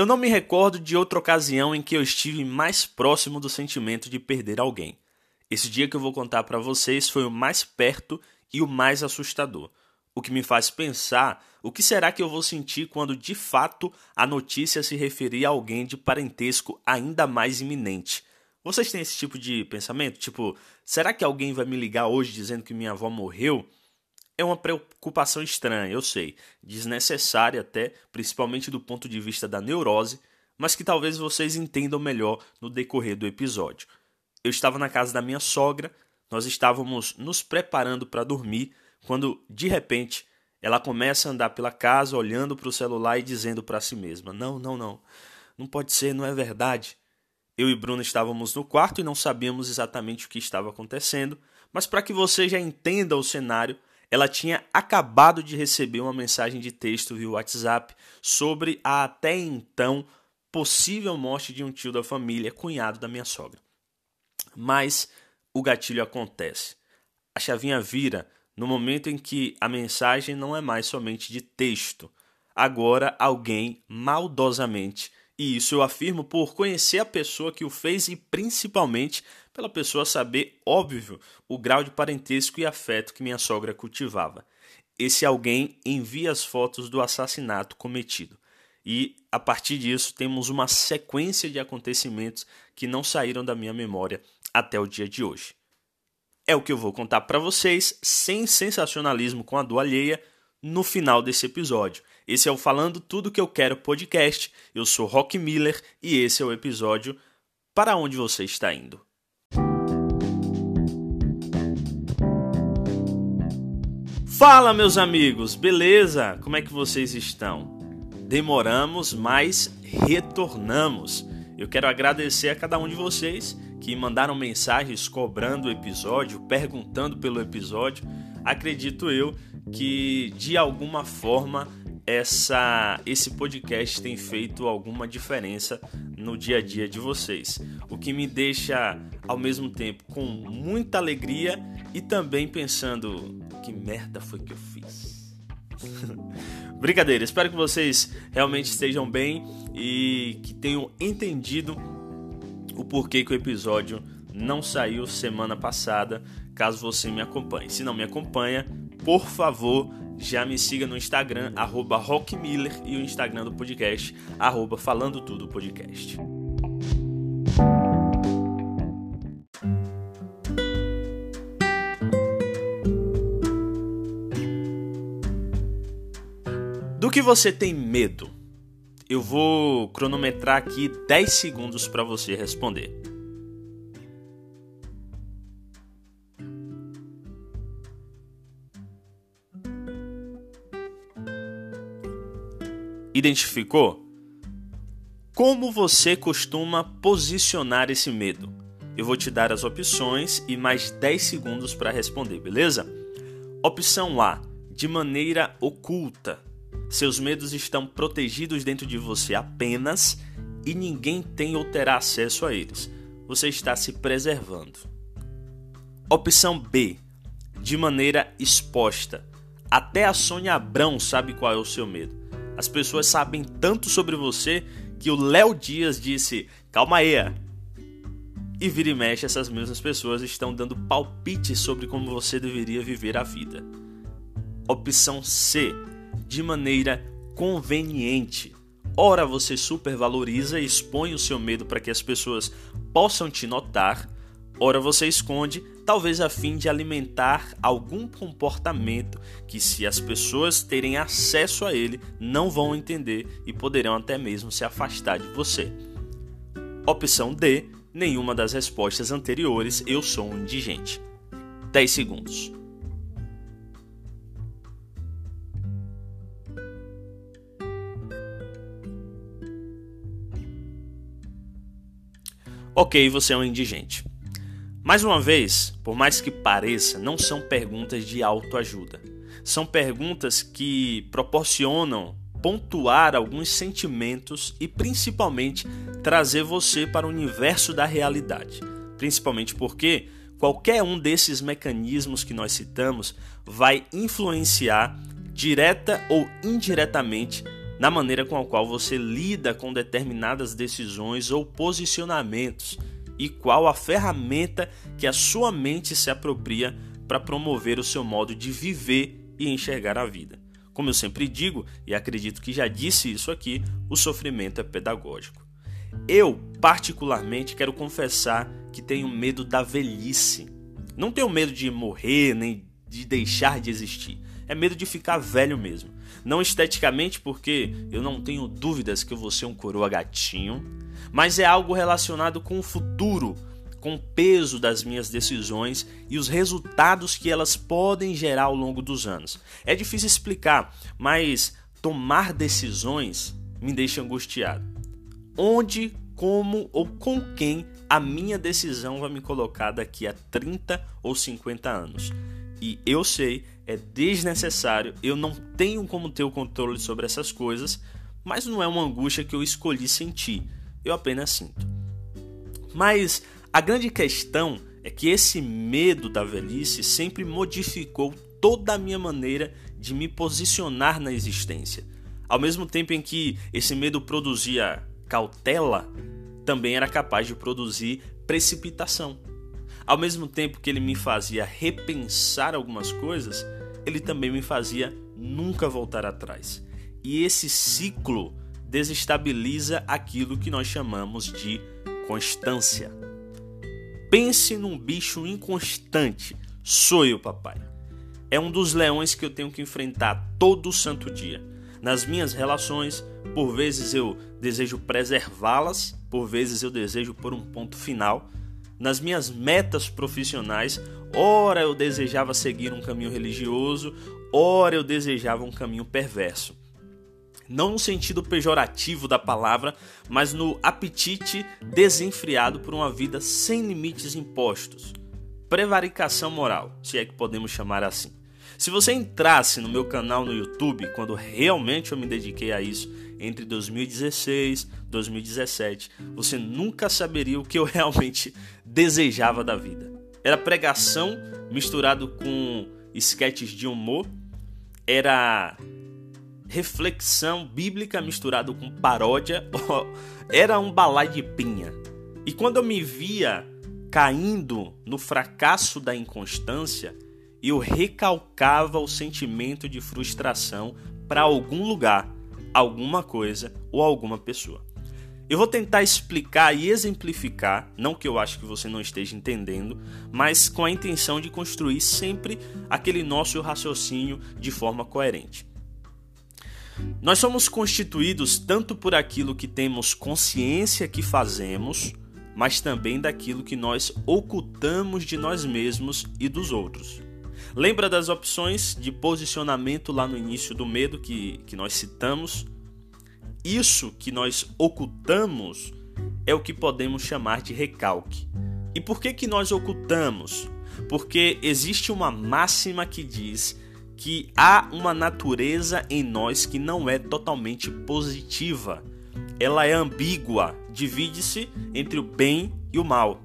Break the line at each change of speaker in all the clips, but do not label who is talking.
Eu não me recordo de outra ocasião em que eu estive mais próximo do sentimento de perder alguém. Esse dia que eu vou contar para vocês foi o mais perto e o mais assustador. O que me faz pensar o que será que eu vou sentir quando de fato a notícia se referir a alguém de parentesco ainda mais iminente. Vocês têm esse tipo de pensamento? Tipo, será que alguém vai me ligar hoje dizendo que minha avó morreu? É uma preocupação estranha, eu sei, desnecessária até, principalmente do ponto de vista da neurose, mas que talvez vocês entendam melhor no decorrer do episódio. Eu estava na casa da minha sogra, nós estávamos nos preparando para dormir, quando de repente ela começa a andar pela casa olhando para o celular e dizendo para si mesma: Não, não, não, não pode ser, não é verdade. Eu e Bruna estávamos no quarto e não sabíamos exatamente o que estava acontecendo, mas para que você já entenda o cenário, ela tinha acabado de receber uma mensagem de texto via WhatsApp sobre a até então possível morte de um tio da família, cunhado da minha sogra. Mas o gatilho acontece. A chavinha vira no momento em que a mensagem não é mais somente de texto. Agora alguém maldosamente, e isso eu afirmo por conhecer a pessoa que o fez e principalmente pela pessoa saber, óbvio, o grau de parentesco e afeto que minha sogra cultivava. Esse alguém envia as fotos do assassinato cometido. E a partir disso temos uma sequência de acontecimentos que não saíram da minha memória até o dia de hoje. É o que eu vou contar para vocês, sem sensacionalismo com a do alheia, no final desse episódio. Esse é o Falando Tudo Que Eu Quero podcast. Eu sou Rock Miller e esse é o episódio Para Onde Você Está Indo. Fala, meus amigos, beleza? Como é que vocês estão? Demoramos, mas retornamos. Eu quero agradecer a cada um de vocês que mandaram mensagens cobrando o episódio, perguntando pelo episódio. Acredito eu que de alguma forma essa esse podcast tem feito alguma diferença no dia a dia de vocês, o que me deixa ao mesmo tempo com muita alegria e também pensando que merda foi que eu fiz. Brincadeira, espero que vocês realmente estejam bem e que tenham entendido o porquê que o episódio não saiu semana passada, caso você me acompanhe. Se não me acompanha, por favor, já me siga no Instagram, arroba Rockmiller, e o Instagram do podcast, arroba Falando Tudo Podcast. Que você tem medo? Eu vou cronometrar aqui 10 segundos para você responder. Identificou? Como você costuma posicionar esse medo? Eu vou te dar as opções e mais 10 segundos para responder, beleza? Opção A: de maneira oculta. Seus medos estão protegidos dentro de você apenas e ninguém tem ou terá acesso a eles. Você está se preservando. Opção B: de maneira exposta. Até a Sônia Abrão sabe qual é o seu medo. As pessoas sabem tanto sobre você que o Léo Dias disse: calma aí. E vira e mexe, essas mesmas pessoas estão dando palpites sobre como você deveria viver a vida. Opção C: de maneira conveniente. Ora você supervaloriza e expõe o seu medo para que as pessoas possam te notar, ora você esconde, talvez a fim de alimentar algum comportamento que, se as pessoas terem acesso a ele, não vão entender e poderão até mesmo se afastar de você. Opção D: nenhuma das respostas anteriores, eu sou indigente. 10 segundos. Ok, você é um indigente. Mais uma vez, por mais que pareça, não são perguntas de autoajuda. São perguntas que proporcionam pontuar alguns sentimentos e principalmente trazer você para o universo da realidade. Principalmente porque qualquer um desses mecanismos que nós citamos vai influenciar direta ou indiretamente na maneira com a qual você lida com determinadas decisões ou posicionamentos e qual a ferramenta que a sua mente se apropria para promover o seu modo de viver e enxergar a vida. Como eu sempre digo, e acredito que já disse isso aqui, o sofrimento é pedagógico. Eu, particularmente, quero confessar que tenho medo da velhice. Não tenho medo de morrer nem de deixar de existir. É medo de ficar velho mesmo. Não esteticamente, porque eu não tenho dúvidas que eu vou ser um coroa gatinho, mas é algo relacionado com o futuro, com o peso das minhas decisões e os resultados que elas podem gerar ao longo dos anos. É difícil explicar, mas tomar decisões me deixa angustiado. Onde, como ou com quem a minha decisão vai me colocar daqui a 30 ou 50 anos? E eu sei, é desnecessário, eu não tenho como ter o controle sobre essas coisas, mas não é uma angústia que eu escolhi sentir, eu apenas sinto. Mas a grande questão é que esse medo da velhice sempre modificou toda a minha maneira de me posicionar na existência. Ao mesmo tempo em que esse medo produzia cautela, também era capaz de produzir precipitação. Ao mesmo tempo que ele me fazia repensar algumas coisas, ele também me fazia nunca voltar atrás. E esse ciclo desestabiliza aquilo que nós chamamos de constância. Pense num bicho inconstante. Sou eu, papai. É um dos leões que eu tenho que enfrentar todo santo dia. Nas minhas relações, por vezes eu desejo preservá-las, por vezes eu desejo por um ponto final nas minhas metas profissionais, ora eu desejava seguir um caminho religioso, ora eu desejava um caminho perverso. Não no sentido pejorativo da palavra, mas no apetite desenfreado por uma vida sem limites impostos. Prevaricação moral, se é que podemos chamar assim. Se você entrasse no meu canal no YouTube, quando realmente eu me dediquei a isso, entre 2016 e 2017, você nunca saberia o que eu realmente desejava da vida. Era pregação misturado com sketches de humor, era reflexão bíblica misturado com paródia, era um balai de pinha. E quando eu me via caindo no fracasso da inconstância, eu recalcava o sentimento de frustração para algum lugar alguma coisa ou alguma pessoa. Eu vou tentar explicar e exemplificar, não que eu acho que você não esteja entendendo, mas com a intenção de construir sempre aquele nosso raciocínio de forma coerente. Nós somos constituídos tanto por aquilo que temos consciência que fazemos, mas também daquilo que nós ocultamos de nós mesmos e dos outros. Lembra das opções de posicionamento lá no início do medo que, que nós citamos? Isso que nós ocultamos é o que podemos chamar de recalque. E por que, que nós ocultamos? Porque existe uma máxima que diz que há uma natureza em nós que não é totalmente positiva. Ela é ambígua, divide-se entre o bem e o mal.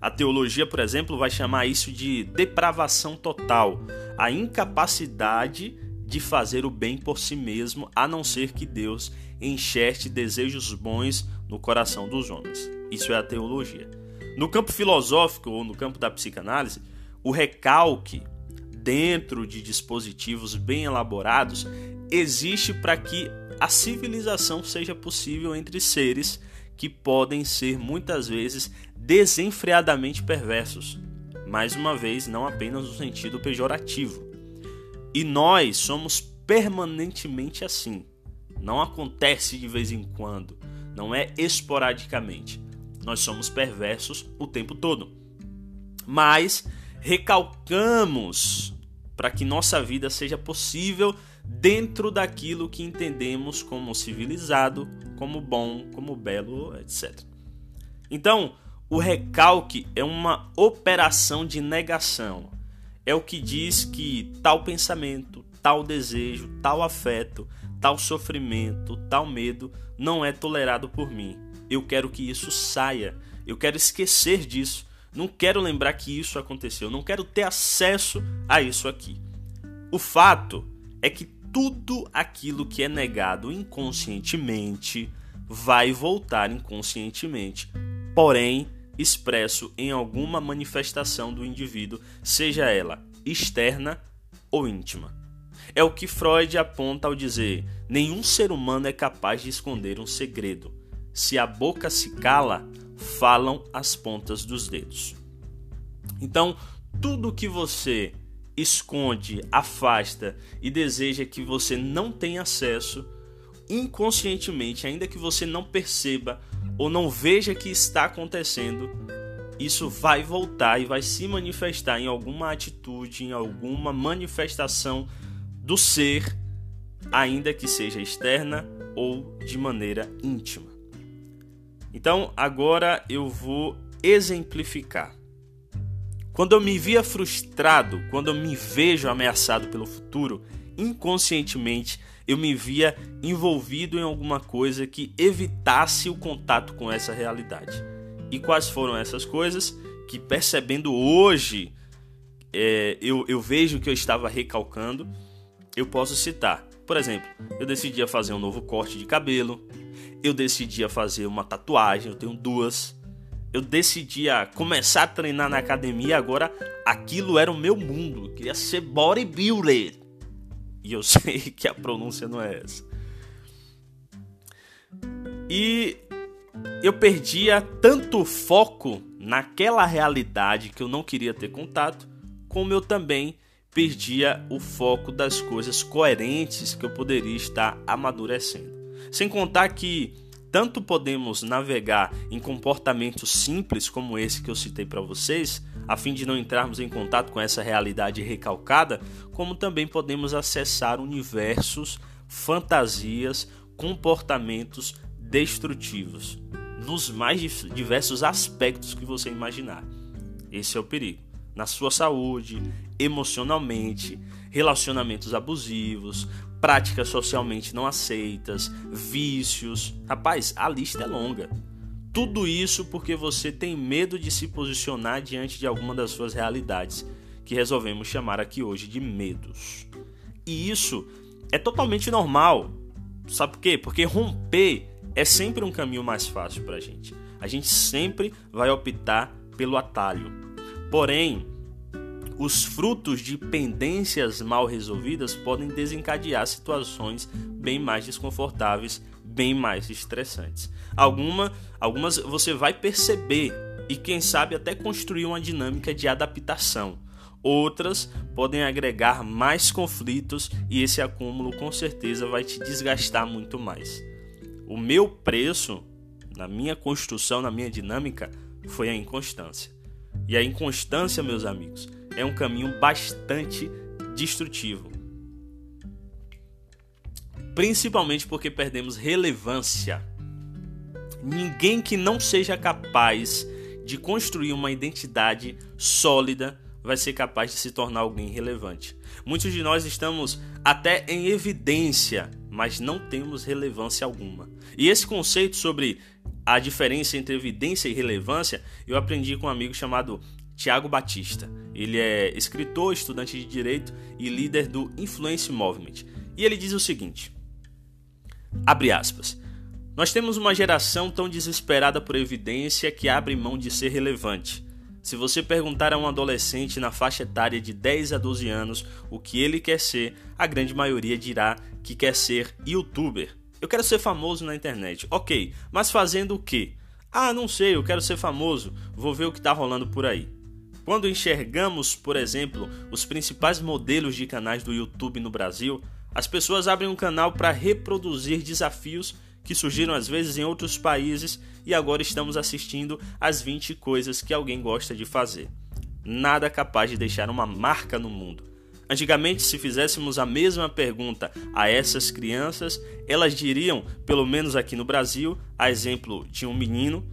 A teologia, por exemplo, vai chamar isso de depravação total, a incapacidade de fazer o bem por si mesmo, a não ser que Deus enxerte desejos bons no coração dos homens. Isso é a teologia. No campo filosófico ou no campo da psicanálise, o recalque dentro de dispositivos bem elaborados existe para que a civilização seja possível entre seres que podem ser muitas vezes desenfreadamente perversos, mais uma vez, não apenas no sentido pejorativo. E nós somos permanentemente assim. Não acontece de vez em quando, não é esporadicamente. Nós somos perversos o tempo todo. Mas recalcamos para que nossa vida seja possível dentro daquilo que entendemos como civilizado, como bom, como belo, etc. Então, o recalque é uma operação de negação. É o que diz que tal pensamento, tal desejo, tal afeto, tal sofrimento, tal medo não é tolerado por mim. Eu quero que isso saia. Eu quero esquecer disso. Não quero lembrar que isso aconteceu. Não quero ter acesso a isso aqui. O fato é que tudo aquilo que é negado inconscientemente vai voltar inconscientemente, porém expresso em alguma manifestação do indivíduo, seja ela externa ou íntima. É o que Freud aponta ao dizer: nenhum ser humano é capaz de esconder um segredo. Se a boca se cala, falam as pontas dos dedos. Então, tudo que você esconde, afasta e deseja que você não tenha acesso, inconscientemente, ainda que você não perceba ou não veja que está acontecendo, isso vai voltar e vai se manifestar em alguma atitude, em alguma manifestação do ser, ainda que seja externa ou de maneira íntima. Então, agora eu vou exemplificar. Quando eu me via frustrado, quando eu me vejo ameaçado pelo futuro, inconscientemente eu me via envolvido em alguma coisa que evitasse o contato com essa realidade. E quais foram essas coisas que, percebendo hoje, é, eu, eu vejo que eu estava recalcando? eu posso citar. Por exemplo, eu decidia fazer um novo corte de cabelo, eu decidia fazer uma tatuagem, eu tenho duas. Eu decidia começar a treinar na academia, agora aquilo era o meu mundo, eu queria ser bodybuilder. E eu sei que a pronúncia não é essa. E eu perdia tanto foco naquela realidade que eu não queria ter contato, como eu também perdia o foco das coisas coerentes que eu poderia estar amadurecendo. Sem contar que tanto podemos navegar em comportamentos simples como esse que eu citei para vocês, a fim de não entrarmos em contato com essa realidade recalcada, como também podemos acessar universos, fantasias, comportamentos destrutivos nos mais diversos aspectos que você imaginar. Esse é o perigo na sua saúde, emocionalmente, relacionamentos abusivos, práticas socialmente não aceitas, vícios. Rapaz, a lista é longa. Tudo isso porque você tem medo de se posicionar diante de alguma das suas realidades, que resolvemos chamar aqui hoje de medos. E isso é totalmente normal. Sabe por quê? Porque romper é sempre um caminho mais fácil para a gente. A gente sempre vai optar pelo atalho. Porém, os frutos de pendências mal resolvidas podem desencadear situações bem mais desconfortáveis, bem mais estressantes. Alguma, algumas você vai perceber e quem sabe até construir uma dinâmica de adaptação. Outras podem agregar mais conflitos e esse acúmulo com certeza vai te desgastar muito mais. O meu preço na minha construção, na minha dinâmica, foi a inconstância. E a inconstância, meus amigos, é um caminho bastante destrutivo. Principalmente porque perdemos relevância. Ninguém que não seja capaz de construir uma identidade sólida vai ser capaz de se tornar alguém relevante. Muitos de nós estamos até em evidência, mas não temos relevância alguma. E esse conceito sobre a diferença entre evidência e relevância, eu aprendi com um amigo chamado Tiago Batista. Ele é escritor, estudante de direito e líder do Influence Movement. E ele diz o seguinte: abre aspas. Nós temos uma geração tão desesperada por evidência que abre mão de ser relevante. Se você perguntar a um adolescente na faixa etária de 10 a 12 anos o que ele quer ser, a grande maioria dirá que quer ser youtuber. Eu quero ser famoso na internet. Ok, mas fazendo o quê? Ah, não sei, eu quero ser famoso. Vou ver o que está rolando por aí. Quando enxergamos, por exemplo, os principais modelos de canais do YouTube no Brasil, as pessoas abrem um canal para reproduzir desafios que surgiram às vezes em outros países e agora estamos assistindo às 20 coisas que alguém gosta de fazer. Nada capaz de deixar uma marca no mundo. Antigamente, se fizéssemos a mesma pergunta a essas crianças, elas diriam, pelo menos aqui no Brasil, a exemplo de um menino,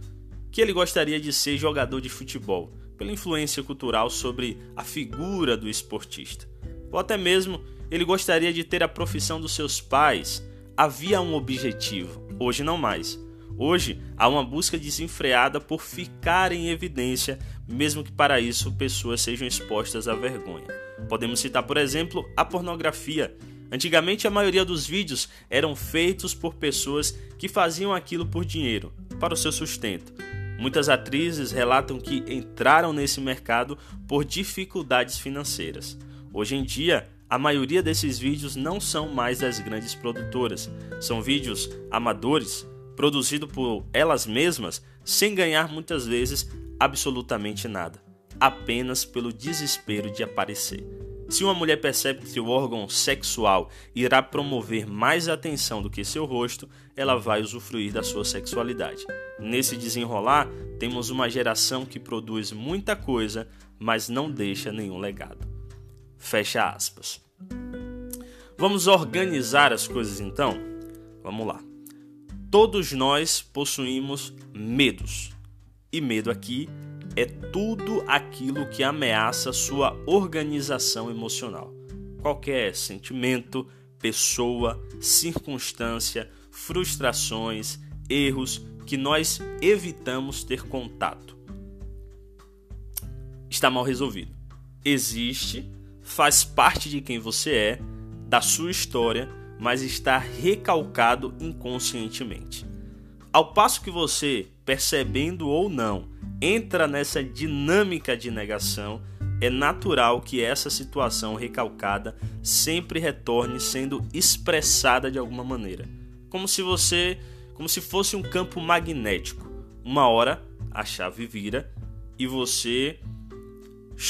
que ele gostaria de ser jogador de futebol, pela influência cultural sobre a figura do esportista. Ou até mesmo ele gostaria de ter a profissão dos seus pais. Havia um objetivo, hoje não mais. Hoje há uma busca desenfreada por ficar em evidência, mesmo que para isso pessoas sejam expostas à vergonha. Podemos citar, por exemplo, a pornografia. Antigamente, a maioria dos vídeos eram feitos por pessoas que faziam aquilo por dinheiro, para o seu sustento. Muitas atrizes relatam que entraram nesse mercado por dificuldades financeiras. Hoje em dia, a maioria desses vídeos não são mais das grandes produtoras, são vídeos amadores, produzidos por elas mesmas, sem ganhar muitas vezes absolutamente nada, apenas pelo desespero de aparecer. Se uma mulher percebe que seu órgão sexual irá promover mais atenção do que seu rosto, ela vai usufruir da sua sexualidade. Nesse desenrolar, temos uma geração que produz muita coisa, mas não deixa nenhum legado. Fecha aspas. Vamos organizar as coisas então? Vamos lá. Todos nós possuímos medos. E medo aqui é tudo aquilo que ameaça sua organização emocional. Qualquer sentimento, pessoa, circunstância, frustrações, erros que nós evitamos ter contato. Está mal resolvido. Existe, faz parte de quem você é, da sua história, mas está recalcado inconscientemente. Ao passo que você, percebendo ou não, entra nessa dinâmica de negação, é natural que essa situação recalcada sempre retorne sendo expressada de alguma maneira, como se você, como se fosse um campo magnético. Uma hora a chave vira e você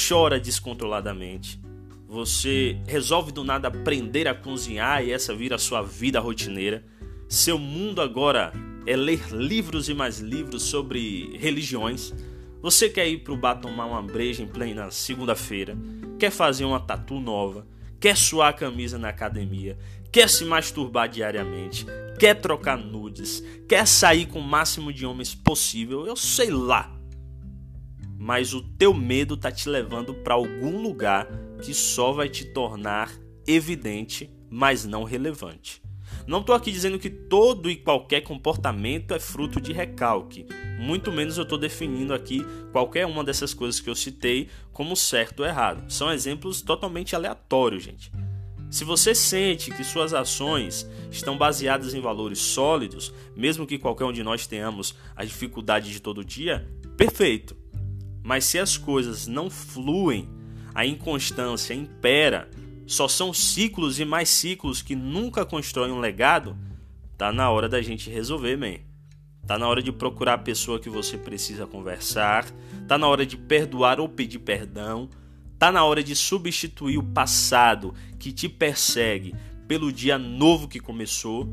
chora descontroladamente. Você resolve do nada aprender a cozinhar e essa vira a sua vida rotineira. Seu mundo agora é ler livros e mais livros sobre religiões. Você quer ir pro bar tomar uma breja em plena segunda-feira, quer fazer uma tatu nova, quer suar a camisa na academia, quer se masturbar diariamente, quer trocar nudes, quer sair com o máximo de homens possível, eu sei lá. Mas o teu medo tá te levando para algum lugar que só vai te tornar evidente, mas não relevante. Não estou aqui dizendo que todo e qualquer comportamento é fruto de recalque. Muito menos eu estou definindo aqui qualquer uma dessas coisas que eu citei como certo ou errado. São exemplos totalmente aleatórios, gente. Se você sente que suas ações estão baseadas em valores sólidos, mesmo que qualquer um de nós tenhamos a dificuldade de todo dia, perfeito. Mas se as coisas não fluem, a inconstância impera, só são ciclos e mais ciclos que nunca constroem um legado, tá na hora da gente resolver, man. Tá na hora de procurar a pessoa que você precisa conversar, tá na hora de perdoar ou pedir perdão, tá na hora de substituir o passado que te persegue pelo dia novo que começou,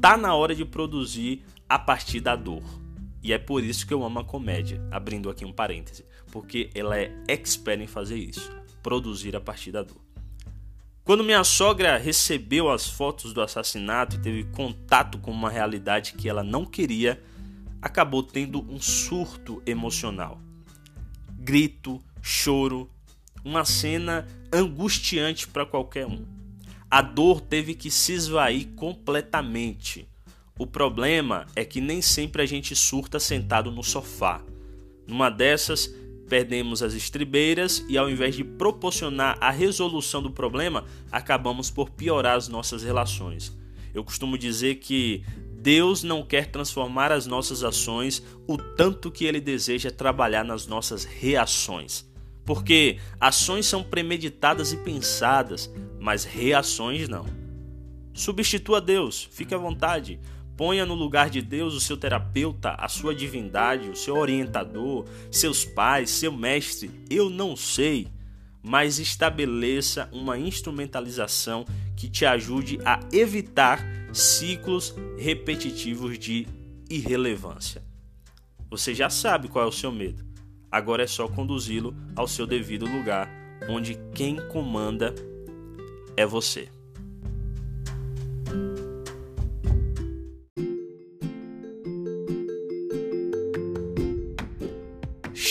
tá na hora de produzir a partir da dor. E é por isso que eu amo a comédia, abrindo aqui um parêntese, porque ela é expert em fazer isso, produzir a partir da dor. Quando minha sogra recebeu as fotos do assassinato e teve contato com uma realidade que ela não queria, acabou tendo um surto emocional. Grito, choro, uma cena angustiante para qualquer um. A dor teve que se esvair completamente. O problema é que nem sempre a gente surta sentado no sofá. Numa dessas, perdemos as estribeiras e, ao invés de proporcionar a resolução do problema, acabamos por piorar as nossas relações. Eu costumo dizer que Deus não quer transformar as nossas ações o tanto que ele deseja trabalhar nas nossas reações. Porque ações são premeditadas e pensadas, mas reações não. Substitua Deus, fique à vontade. Ponha no lugar de Deus o seu terapeuta, a sua divindade, o seu orientador, seus pais, seu mestre. Eu não sei, mas estabeleça uma instrumentalização que te ajude a evitar ciclos repetitivos de irrelevância. Você já sabe qual é o seu medo. Agora é só conduzi-lo ao seu devido lugar, onde quem comanda é você.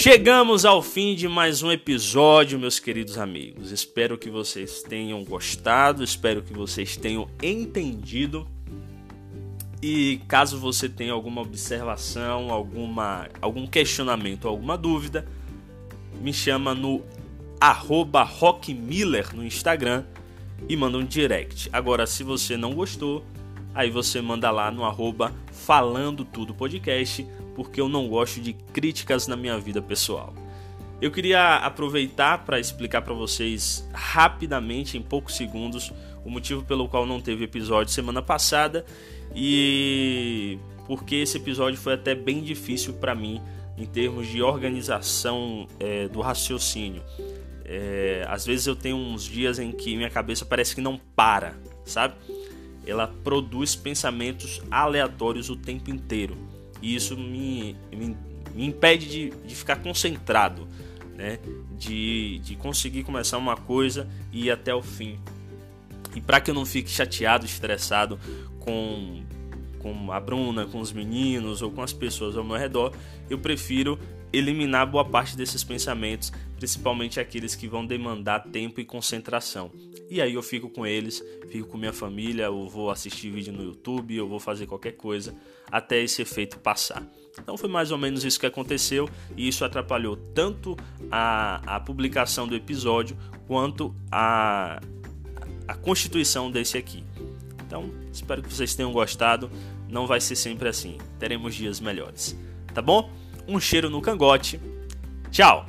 Chegamos ao fim de mais um episódio, meus queridos amigos. Espero que vocês tenham gostado, espero que vocês tenham entendido. E caso você tenha alguma observação, alguma, algum questionamento, alguma dúvida, me chama no arroba rockmiller no Instagram e manda um direct. Agora, se você não gostou, aí você manda lá no arroba falando tudo podcast, porque eu não gosto de críticas na minha vida pessoal. Eu queria aproveitar para explicar para vocês rapidamente, em poucos segundos, o motivo pelo qual não teve episódio semana passada e porque esse episódio foi até bem difícil para mim em termos de organização é, do raciocínio. É, às vezes eu tenho uns dias em que minha cabeça parece que não para, sabe? Ela produz pensamentos aleatórios o tempo inteiro e isso me, me, me impede de, de ficar concentrado, né? De, de conseguir começar uma coisa e ir até o fim. E para que eu não fique chateado, estressado com com a Bruna, com os meninos ou com as pessoas ao meu redor, eu prefiro eliminar boa parte desses pensamentos, principalmente aqueles que vão demandar tempo e concentração. E aí eu fico com eles, fico com minha família, eu vou assistir vídeo no YouTube, eu vou fazer qualquer coisa até esse efeito passar. Então foi mais ou menos isso que aconteceu e isso atrapalhou tanto a, a publicação do episódio quanto a, a constituição desse aqui. Então espero que vocês tenham gostado. Não vai ser sempre assim, teremos dias melhores. Tá bom? Um cheiro no cangote. Tchau!